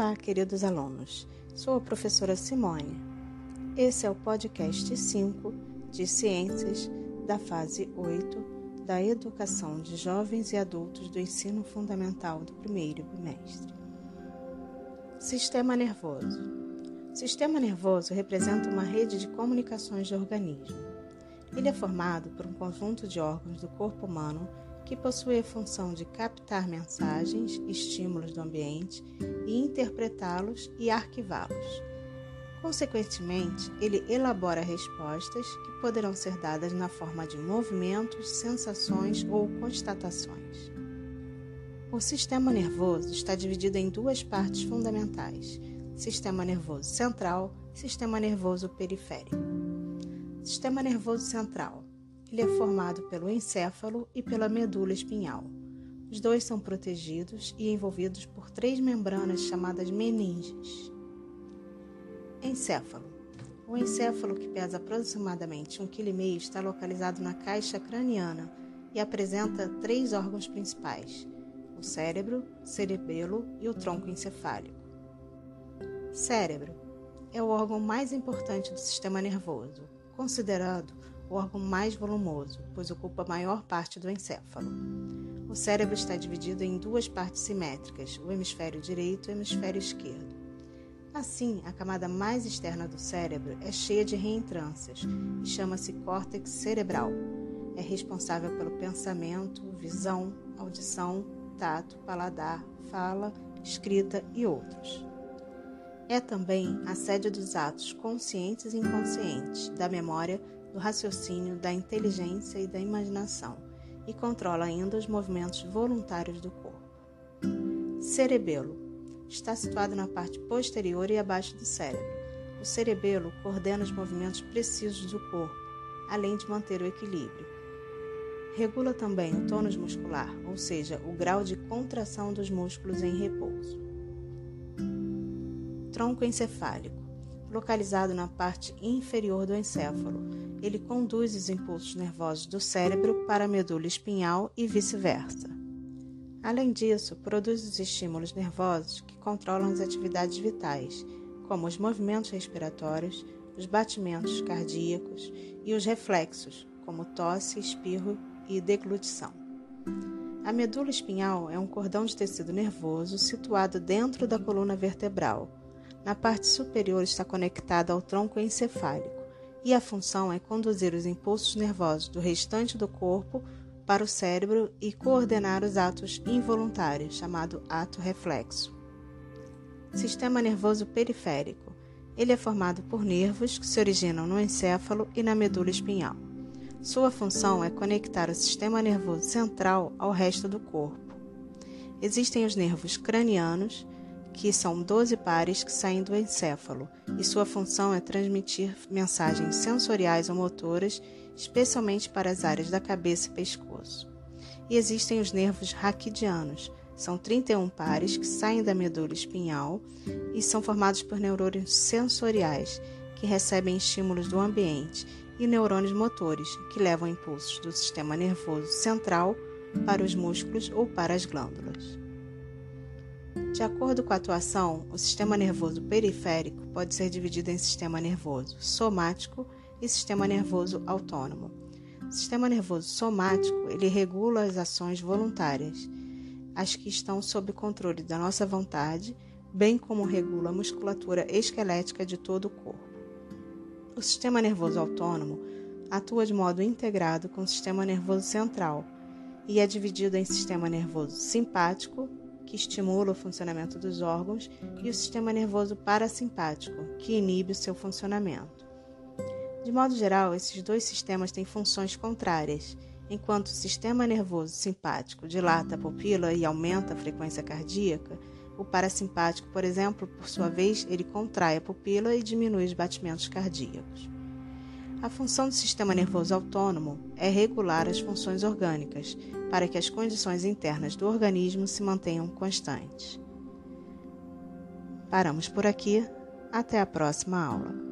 Olá, queridos alunos. Sou a professora Simone. Esse é o podcast 5 de Ciências da fase 8 da Educação de Jovens e Adultos do Ensino Fundamental do primeiro bimestre. Sistema nervoso. sistema nervoso representa uma rede de comunicações de organismo. Ele é formado por um conjunto de órgãos do corpo humano que possui a função de captar mensagens, estímulos do ambiente e interpretá-los e arquivá-los. Consequentemente, ele elabora respostas que poderão ser dadas na forma de movimentos, sensações ou constatações. O sistema nervoso está dividido em duas partes fundamentais: sistema nervoso central e sistema nervoso periférico. Sistema nervoso central ele é formado pelo encéfalo e pela medula espinhal. Os dois são protegidos e envolvidos por três membranas chamadas meninges. Encéfalo. O encéfalo, que pesa aproximadamente 1,5 kg, está localizado na caixa craniana e apresenta três órgãos principais: o cérebro, cerebelo e o tronco encefálico. Cérebro é o órgão mais importante do sistema nervoso, considerado órgão mais volumoso, pois ocupa a maior parte do encéfalo. O cérebro está dividido em duas partes simétricas, o hemisfério direito e o hemisfério esquerdo. Assim, a camada mais externa do cérebro é cheia de reentrâncias e chama-se córtex cerebral. É responsável pelo pensamento, visão, audição, tato, paladar, fala, escrita e outros. É também a sede dos atos conscientes e inconscientes, da memória, do raciocínio, da inteligência e da imaginação, e controla ainda os movimentos voluntários do corpo. Cerebelo está situado na parte posterior e abaixo do cérebro. O cerebelo coordena os movimentos precisos do corpo, além de manter o equilíbrio. Regula também o tônus muscular, ou seja, o grau de contração dos músculos em repouso. Tronco encefálico, localizado na parte inferior do encéfalo, ele conduz os impulsos nervosos do cérebro para a medula espinhal e vice-versa. Além disso, produz os estímulos nervosos que controlam as atividades vitais, como os movimentos respiratórios, os batimentos cardíacos e os reflexos, como tosse, espirro e deglutição. A medula espinhal é um cordão de tecido nervoso situado dentro da coluna vertebral. Na parte superior está conectado ao tronco encefálico e a função é conduzir os impulsos nervosos do restante do corpo para o cérebro e coordenar os atos involuntários, chamado ato reflexo. Sistema nervoso periférico. Ele é formado por nervos que se originam no encéfalo e na medula espinhal. Sua função é conectar o sistema nervoso central ao resto do corpo. Existem os nervos cranianos, que são 12 pares que saem do encéfalo, e sua função é transmitir mensagens sensoriais ou motoras, especialmente para as áreas da cabeça e pescoço. E existem os nervos raquidianos, são 31 pares que saem da medula espinhal e são formados por neurônios sensoriais, que recebem estímulos do ambiente, e neurônios motores, que levam impulsos do sistema nervoso central para os músculos ou para as glândulas. De acordo com a atuação, o sistema nervoso periférico pode ser dividido em sistema nervoso somático e sistema nervoso autônomo. O sistema nervoso somático, ele regula as ações voluntárias, as que estão sob controle da nossa vontade, bem como regula a musculatura esquelética de todo o corpo. O sistema nervoso autônomo atua de modo integrado com o sistema nervoso central e é dividido em sistema nervoso simpático que estimula o funcionamento dos órgãos, e o sistema nervoso parasimpático, que inibe o seu funcionamento. De modo geral, esses dois sistemas têm funções contrárias. Enquanto o sistema nervoso simpático dilata a pupila e aumenta a frequência cardíaca, o parasimpático, por exemplo, por sua vez, ele contrai a pupila e diminui os batimentos cardíacos. A função do sistema nervoso autônomo é regular as funções orgânicas, para que as condições internas do organismo se mantenham constantes. Paramos por aqui. Até a próxima aula.